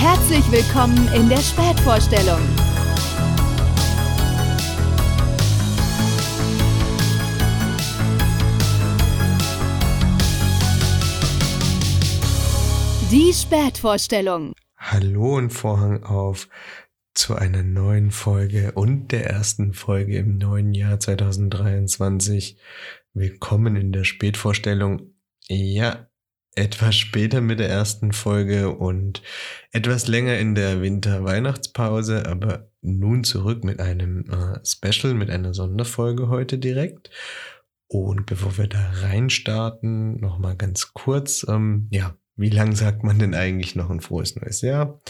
Herzlich willkommen in der Spätvorstellung. Die Spätvorstellung. Hallo und Vorhang auf zu einer neuen Folge und der ersten Folge im neuen Jahr 2023. Willkommen in der Spätvorstellung. Ja, etwas später mit der ersten Folge und etwas länger in der Winter-Weihnachtspause, aber nun zurück mit einem äh, Special, mit einer Sonderfolge heute direkt. Und bevor wir da reinstarten, nochmal ganz kurz, ähm, ja, wie lang sagt man denn eigentlich noch ein frohes neues Jahr?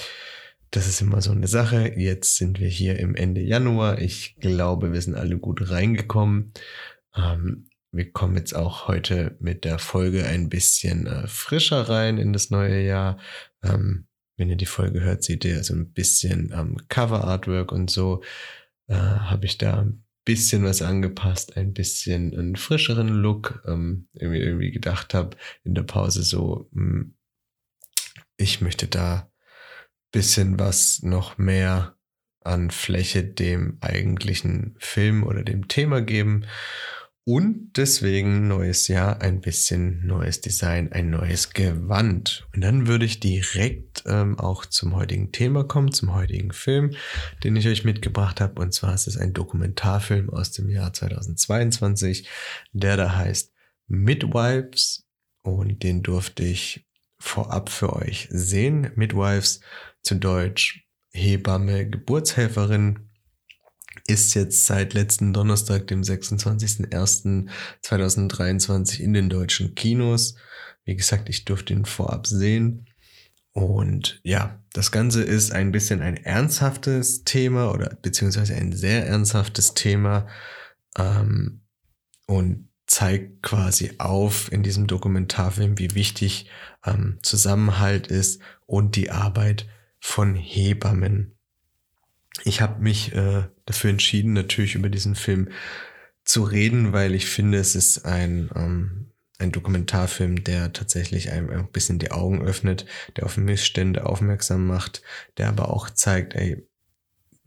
Das ist immer so eine Sache. Jetzt sind wir hier im Ende Januar. Ich glaube, wir sind alle gut reingekommen. Ähm, wir kommen jetzt auch heute mit der Folge ein bisschen äh, frischer rein in das neue Jahr. Ähm, wenn ihr die Folge hört, seht ihr so ein bisschen ähm, Cover Artwork und so. Äh, Habe ich da ein bisschen was angepasst, ein bisschen einen frischeren Look. Ähm, irgendwie, irgendwie gedacht habe in der Pause so, mh, hm, ich möchte da bisschen was noch mehr an Fläche dem eigentlichen Film oder dem Thema geben. Und deswegen neues Jahr, ein bisschen neues Design, ein neues Gewand. Und dann würde ich direkt ähm, auch zum heutigen Thema kommen, zum heutigen Film, den ich euch mitgebracht habe. Und zwar ist es ein Dokumentarfilm aus dem Jahr 2022, der da heißt Midwives. Und den durfte ich vorab für euch sehen. Midwives zu Deutsch Hebamme, Geburtshelferin ist jetzt seit letzten Donnerstag, dem 26.01.2023 in den deutschen Kinos. Wie gesagt, ich durfte ihn vorab sehen. Und ja, das Ganze ist ein bisschen ein ernsthaftes Thema oder beziehungsweise ein sehr ernsthaftes Thema ähm, und zeigt quasi auf in diesem Dokumentarfilm, wie wichtig ähm, Zusammenhalt ist und die Arbeit von Hebammen ich habe mich äh, dafür entschieden, natürlich über diesen Film zu reden, weil ich finde, es ist ein, ähm, ein Dokumentarfilm, der tatsächlich einem ein bisschen die Augen öffnet, der auf Missstände aufmerksam macht, der aber auch zeigt, ey,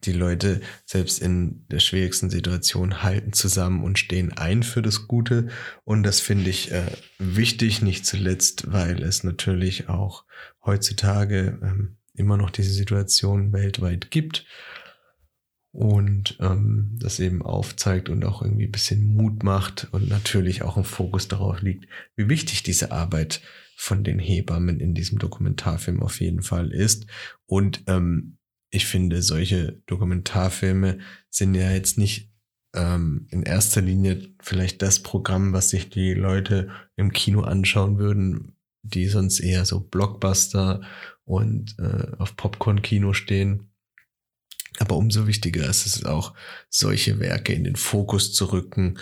die Leute selbst in der schwierigsten Situation halten zusammen und stehen ein für das Gute. Und das finde ich äh, wichtig, nicht zuletzt, weil es natürlich auch heutzutage ähm, immer noch diese Situation weltweit gibt und ähm, das eben aufzeigt und auch irgendwie ein bisschen Mut macht und natürlich auch ein Fokus darauf liegt, wie wichtig diese Arbeit von den Hebammen in diesem Dokumentarfilm auf jeden Fall ist. Und ähm, ich finde, solche Dokumentarfilme sind ja jetzt nicht ähm, in erster Linie vielleicht das Programm, was sich die Leute im Kino anschauen würden, die sonst eher so Blockbuster und äh, auf Popcorn-Kino stehen aber umso wichtiger ist es auch, solche Werke in den Fokus zu rücken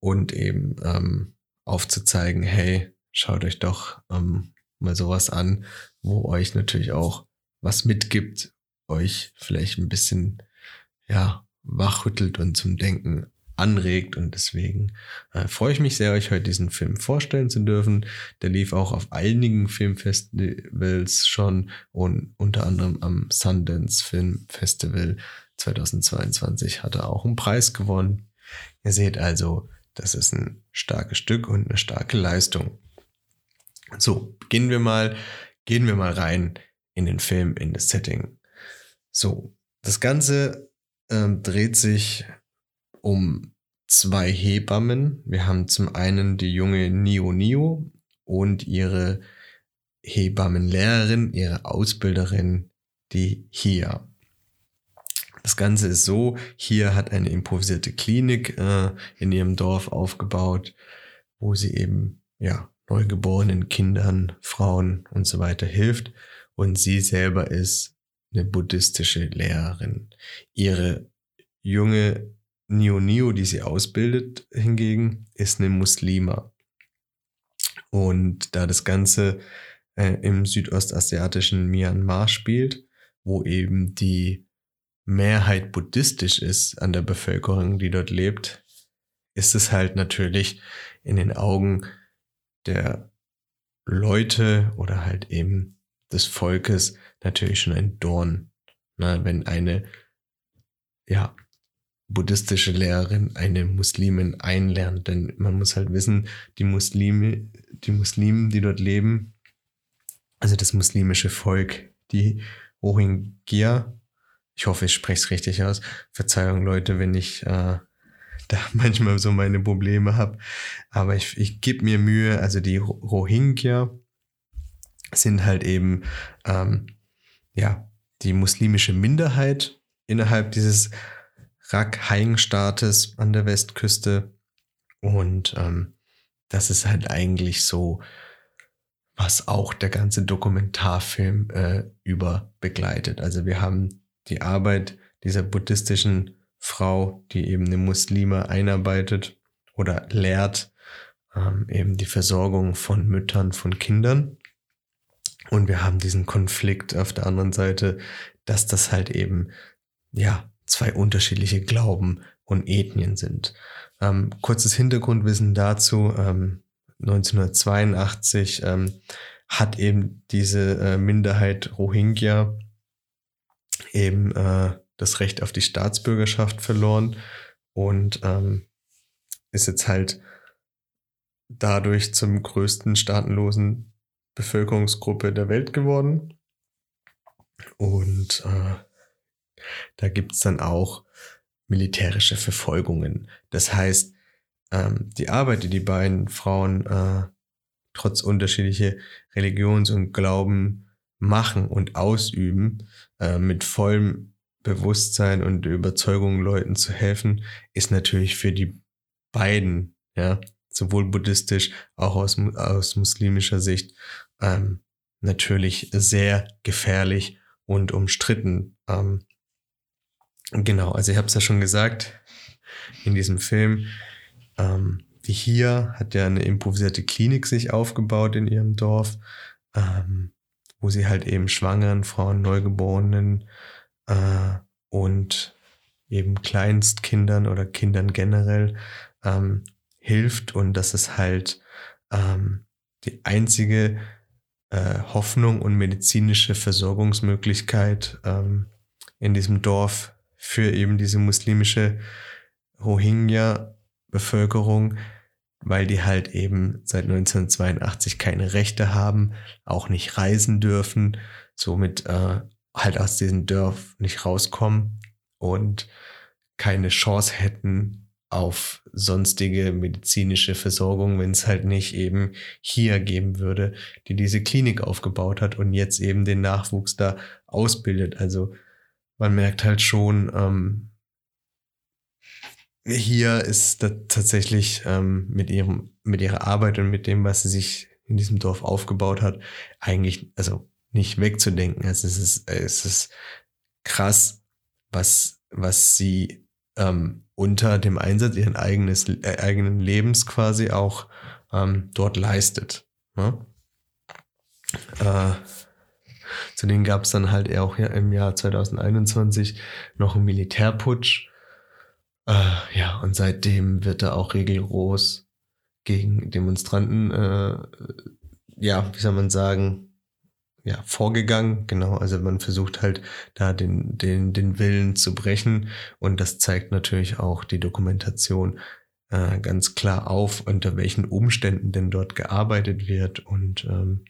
und eben ähm, aufzuzeigen, hey, schaut euch doch ähm, mal sowas an, wo euch natürlich auch was mitgibt, euch vielleicht ein bisschen, ja, wachrüttelt und zum Denken anregt. Und deswegen äh, freue ich mich sehr, euch heute diesen Film vorstellen zu dürfen. Der lief auch auf einigen Filmfestivals schon und unter anderem am Sundance Film Festival 2022 hat er auch einen Preis gewonnen. Ihr seht also, das ist ein starkes Stück und eine starke Leistung. So, gehen wir mal, gehen wir mal rein in den Film, in das Setting. So, das Ganze ähm, dreht sich um zwei Hebammen. Wir haben zum einen die junge Nio Nio und ihre Hebammenlehrerin, ihre Ausbilderin, die Hia. Das Ganze ist so, hier hat eine improvisierte Klinik äh, in ihrem Dorf aufgebaut, wo sie eben ja neugeborenen Kindern, Frauen und so weiter hilft. Und sie selber ist eine buddhistische Lehrerin. Ihre junge Nio Nio, die sie ausbildet, hingegen, ist eine Muslima. Und da das Ganze äh, im südostasiatischen Myanmar spielt, wo eben die Mehrheit buddhistisch ist an der Bevölkerung, die dort lebt, ist es halt natürlich in den Augen der Leute oder halt eben des Volkes natürlich schon ein Dorn, ne, wenn eine ja, buddhistische Lehrerin eine Muslimin einlernt. Denn man muss halt wissen, die Muslime, die Muslimen, die dort leben, also das muslimische Volk, die Rohingya, ich hoffe, ich spreche es richtig aus. Verzeihung, Leute, wenn ich äh, da manchmal so meine Probleme habe. Aber ich, ich gebe mir Mühe. Also die Rohingya sind halt eben ähm, ja die muslimische Minderheit innerhalb dieses Rakhine-Staates an der Westküste. Und ähm, das ist halt eigentlich so, was auch der ganze Dokumentarfilm äh, über begleitet. Also wir haben die Arbeit dieser buddhistischen Frau, die eben eine Muslime einarbeitet oder lehrt, ähm, eben die Versorgung von Müttern, von Kindern. Und wir haben diesen Konflikt auf der anderen Seite, dass das halt eben, ja, zwei unterschiedliche Glauben und Ethnien sind. Ähm, kurzes Hintergrundwissen dazu. Ähm, 1982 ähm, hat eben diese äh, Minderheit Rohingya eben äh, das Recht auf die Staatsbürgerschaft verloren und ähm, ist jetzt halt dadurch zum größten staatenlosen Bevölkerungsgruppe der Welt geworden. Und äh, da gibt's dann auch militärische Verfolgungen. Das heißt, ähm, die Arbeit, die die beiden Frauen äh, trotz unterschiedlicher Religions- und Glauben machen und ausüben, äh, mit vollem Bewusstsein und Überzeugung Leuten zu helfen, ist natürlich für die beiden, ja, sowohl buddhistisch, auch aus, aus muslimischer Sicht, ähm, natürlich sehr gefährlich und umstritten. Ähm, Genau, also ich habe es ja schon gesagt, in diesem Film, ähm, die hier hat ja eine improvisierte Klinik sich aufgebaut in ihrem Dorf, ähm, wo sie halt eben schwangeren Frauen, Neugeborenen äh, und eben Kleinstkindern oder Kindern generell ähm, hilft und das ist halt ähm, die einzige äh, Hoffnung und medizinische Versorgungsmöglichkeit ähm, in diesem Dorf für eben diese muslimische Rohingya-Bevölkerung, weil die halt eben seit 1982 keine Rechte haben, auch nicht reisen dürfen, somit äh, halt aus diesem Dorf nicht rauskommen und keine Chance hätten auf sonstige medizinische Versorgung, wenn es halt nicht eben hier geben würde, die diese Klinik aufgebaut hat und jetzt eben den Nachwuchs da ausbildet. Also man merkt halt schon, ähm, hier ist das tatsächlich ähm, mit ihrem, mit ihrer Arbeit und mit dem, was sie sich in diesem Dorf aufgebaut hat, eigentlich, also nicht wegzudenken. Also es ist, es ist krass, was, was sie ähm, unter dem Einsatz ihren eigenes, äh, eigenen Lebens quasi auch ähm, dort leistet. Ne? Äh, Zudem gab es dann halt auch im Jahr 2021 noch einen Militärputsch. Äh, ja, und seitdem wird da auch regelgroß gegen Demonstranten, äh, ja, wie soll man sagen, ja, vorgegangen. Genau, also man versucht halt da den, den, den Willen zu brechen. Und das zeigt natürlich auch die Dokumentation äh, ganz klar auf, unter welchen Umständen denn dort gearbeitet wird. Und ähm,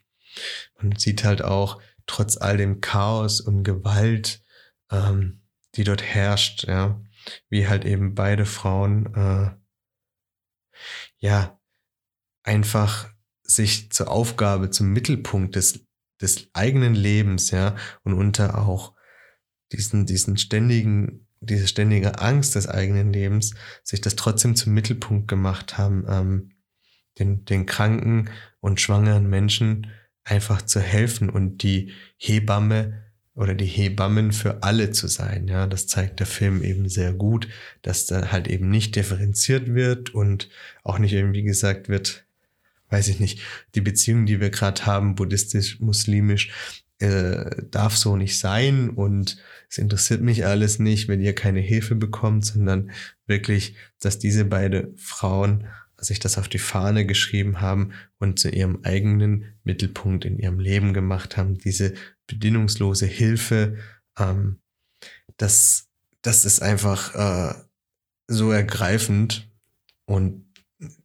man sieht halt auch, trotz all dem Chaos und Gewalt, ähm, die dort herrscht, ja, wie halt eben beide Frauen, äh, ja, einfach sich zur Aufgabe, zum Mittelpunkt des, des eigenen Lebens, ja, und unter auch diesen, diesen ständigen, diese ständige Angst des eigenen Lebens, sich das trotzdem zum Mittelpunkt gemacht haben, ähm, den, den kranken und schwangeren Menschen einfach zu helfen und die Hebamme oder die Hebammen für alle zu sein. Ja, das zeigt der Film eben sehr gut, dass da halt eben nicht differenziert wird und auch nicht irgendwie gesagt wird, weiß ich nicht, die Beziehung, die wir gerade haben, buddhistisch, muslimisch, äh, darf so nicht sein und es interessiert mich alles nicht, wenn ihr keine Hilfe bekommt, sondern wirklich, dass diese beiden Frauen sich das auf die Fahne geschrieben haben und zu ihrem eigenen Mittelpunkt in ihrem Leben gemacht haben. Diese bedingungslose Hilfe, ähm, das, das ist einfach äh, so ergreifend und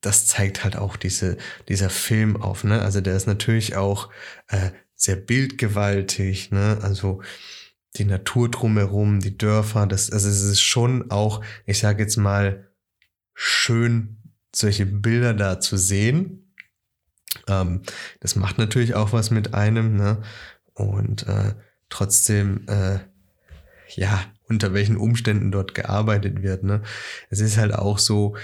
das zeigt halt auch diese, dieser Film auf. Ne? Also der ist natürlich auch äh, sehr bildgewaltig. Ne? Also die Natur drumherum, die Dörfer, das, also es ist schon auch, ich sage jetzt mal, schön, solche Bilder da zu sehen. Ähm, das macht natürlich auch was mit einem, ne? Und äh, trotzdem, äh, ja, unter welchen Umständen dort gearbeitet wird, ne? Es ist halt auch so,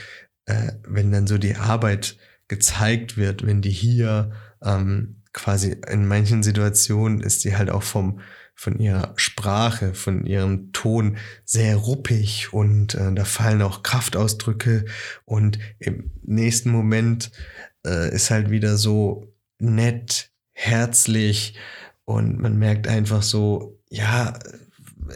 äh, wenn dann so die Arbeit gezeigt wird, wenn die hier ähm, quasi in manchen Situationen ist die halt auch vom von ihrer Sprache, von ihrem Ton sehr ruppig und äh, da fallen auch Kraftausdrücke und im nächsten Moment äh, ist halt wieder so nett, herzlich und man merkt einfach so, ja,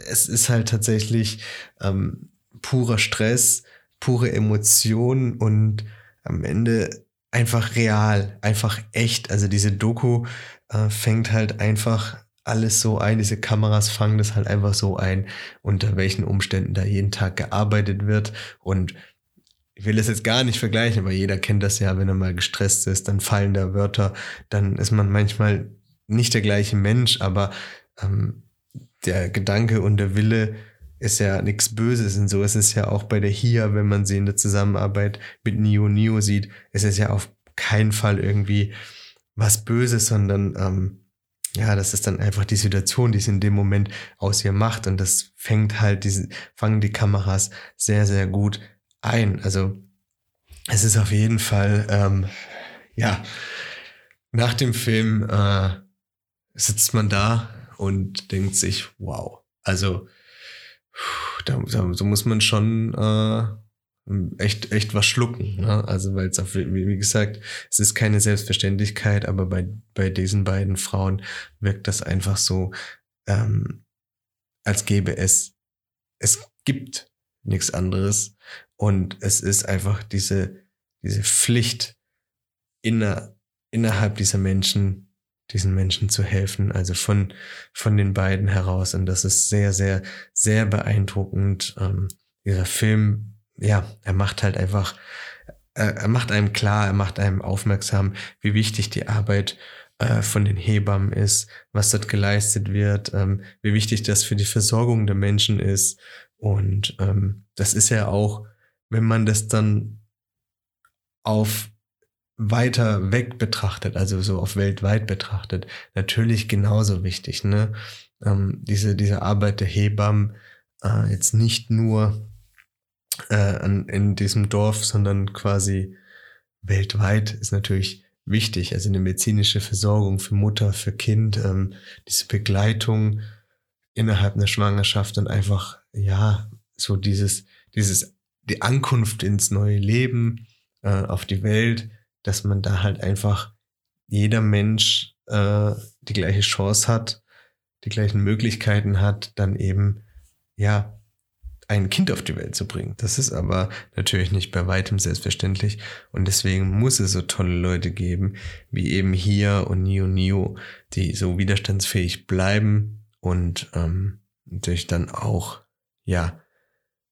es ist halt tatsächlich ähm, purer Stress, pure Emotion und am Ende einfach real, einfach echt. Also diese Doku äh, fängt halt einfach alles so ein, diese Kameras fangen das halt einfach so ein, unter welchen Umständen da jeden Tag gearbeitet wird. Und ich will das jetzt gar nicht vergleichen, aber jeder kennt das ja, wenn er mal gestresst ist, dann fallen da Wörter, dann ist man manchmal nicht der gleiche Mensch, aber ähm, der Gedanke und der Wille ist ja nichts Böses und so. Ist es ja auch bei der HIA, wenn man sie in der Zusammenarbeit mit Nio Nio sieht, ist es ja auf keinen Fall irgendwie was Böses, sondern ähm, ja, das ist dann einfach die Situation, die es in dem Moment aus ihr macht. Und das fängt halt diese, fangen die Kameras sehr, sehr gut ein. Also es ist auf jeden Fall, ähm, ja, nach dem Film äh, sitzt man da und denkt sich, wow, also da, da so muss man schon äh, echt, echt was schlucken. Ne? Also, weil es auf, wie gesagt, es ist keine Selbstverständlichkeit, aber bei, bei diesen beiden Frauen wirkt das einfach so, ähm, als gäbe es, es gibt nichts anderes. Und es ist einfach diese, diese Pflicht inner, innerhalb dieser Menschen, diesen Menschen zu helfen, also von, von den beiden heraus. Und das ist sehr, sehr, sehr beeindruckend. Ähm, dieser Film ja, er macht halt einfach, er, er macht einem klar, er macht einem aufmerksam, wie wichtig die Arbeit äh, von den Hebammen ist, was dort geleistet wird, ähm, wie wichtig das für die Versorgung der Menschen ist. Und ähm, das ist ja auch, wenn man das dann auf weiter weg betrachtet, also so auf weltweit betrachtet, natürlich genauso wichtig. Ne? Ähm, diese, diese Arbeit der Hebammen äh, jetzt nicht nur äh, an, in diesem Dorf, sondern quasi weltweit ist natürlich wichtig. Also eine medizinische Versorgung für Mutter, für Kind, ähm, diese Begleitung innerhalb einer Schwangerschaft und einfach, ja, so dieses, dieses, die Ankunft ins neue Leben, äh, auf die Welt, dass man da halt einfach jeder Mensch äh, die gleiche Chance hat, die gleichen Möglichkeiten hat, dann eben, ja, ein Kind auf die Welt zu bringen. Das ist aber natürlich nicht bei weitem selbstverständlich und deswegen muss es so tolle Leute geben, wie eben hier und Nio Nio, die so widerstandsfähig bleiben und ähm, natürlich dann auch, ja,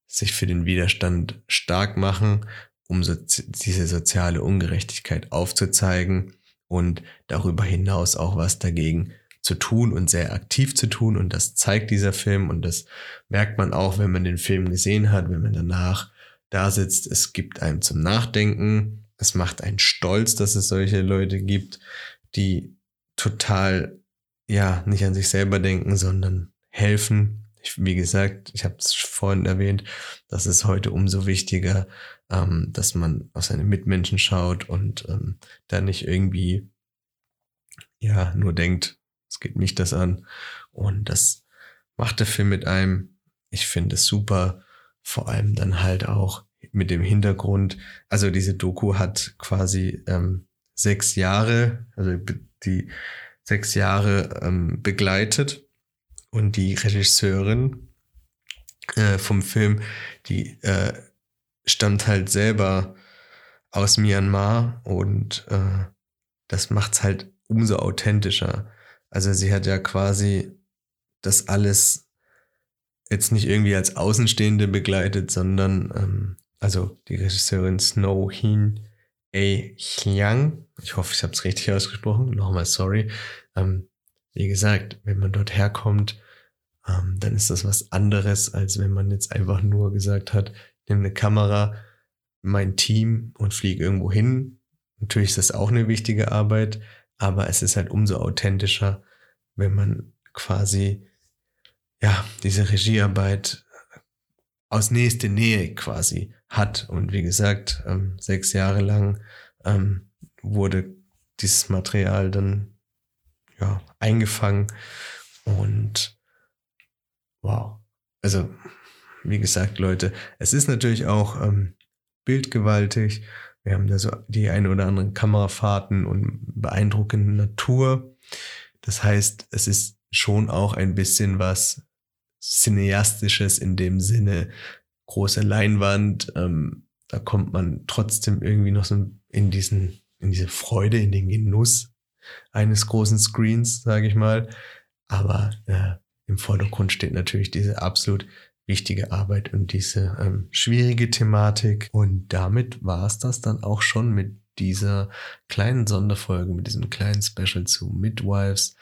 sich für den Widerstand stark machen, um so, diese soziale Ungerechtigkeit aufzuzeigen und darüber hinaus auch was dagegen zu tun und sehr aktiv zu tun. Und das zeigt dieser Film und das merkt man auch, wenn man den Film gesehen hat, wenn man danach da sitzt. Es gibt einem zum Nachdenken. Es macht einen stolz, dass es solche Leute gibt, die total, ja, nicht an sich selber denken, sondern helfen. Ich, wie gesagt, ich habe es vorhin erwähnt, das ist heute umso wichtiger, ähm, dass man auf seine Mitmenschen schaut und ähm, da nicht irgendwie ja nur denkt, es geht mich das an. Und das macht der Film mit einem. Ich finde es super. Vor allem dann halt auch mit dem Hintergrund. Also diese Doku hat quasi ähm, sechs Jahre, also die sechs Jahre ähm, begleitet. Und die Regisseurin äh, vom Film, die äh, stammt halt selber aus Myanmar und äh, das macht's halt umso authentischer. Also sie hat ja quasi das alles jetzt nicht irgendwie als Außenstehende begleitet, sondern ähm, also die Regisseurin Snow Hin A. Hyang, ich hoffe, ich habe es richtig ausgesprochen, nochmal sorry. Ähm, wie gesagt, wenn man dort herkommt, ähm, dann ist das was anderes, als wenn man jetzt einfach nur gesagt hat, nimm eine Kamera, mein Team und fliege irgendwo hin. Natürlich ist das auch eine wichtige Arbeit, aber es ist halt umso authentischer, wenn man quasi ja diese Regiearbeit aus nächster Nähe quasi hat. Und wie gesagt, ähm, sechs Jahre lang ähm, wurde dieses Material dann ja eingefangen und wow. Also wie gesagt, Leute, es ist natürlich auch ähm, bildgewaltig. Wir haben da so die ein oder anderen Kamerafahrten und beeindruckende Natur. Das heißt, es ist schon auch ein bisschen was Cineastisches in dem Sinne. Große Leinwand, ähm, da kommt man trotzdem irgendwie noch so in diesen, in diese Freude, in den Genuss eines großen Screens, sage ich mal. Aber äh, im Vordergrund steht natürlich diese absolut wichtige Arbeit und diese ähm, schwierige Thematik. Und damit war es das dann auch schon mit dieser kleinen Sonderfolge, mit diesem kleinen Special zu Midwives.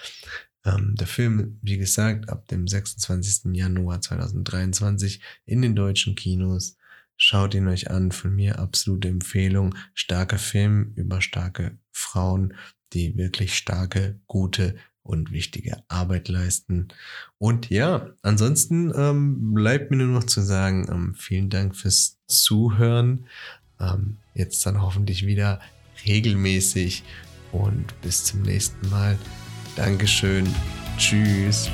Ähm, der Film, wie gesagt, ab dem 26. Januar 2023 in den deutschen Kinos. Schaut ihn euch an, von mir absolute Empfehlung. Starker Film über starke Frauen, die wirklich starke, gute und wichtige Arbeit leisten. Und ja, ansonsten ähm, bleibt mir nur noch zu sagen, ähm, vielen Dank fürs Zuhören. Ähm, jetzt dann hoffentlich wieder regelmäßig und bis zum nächsten Mal. Dankeschön. Tschüss.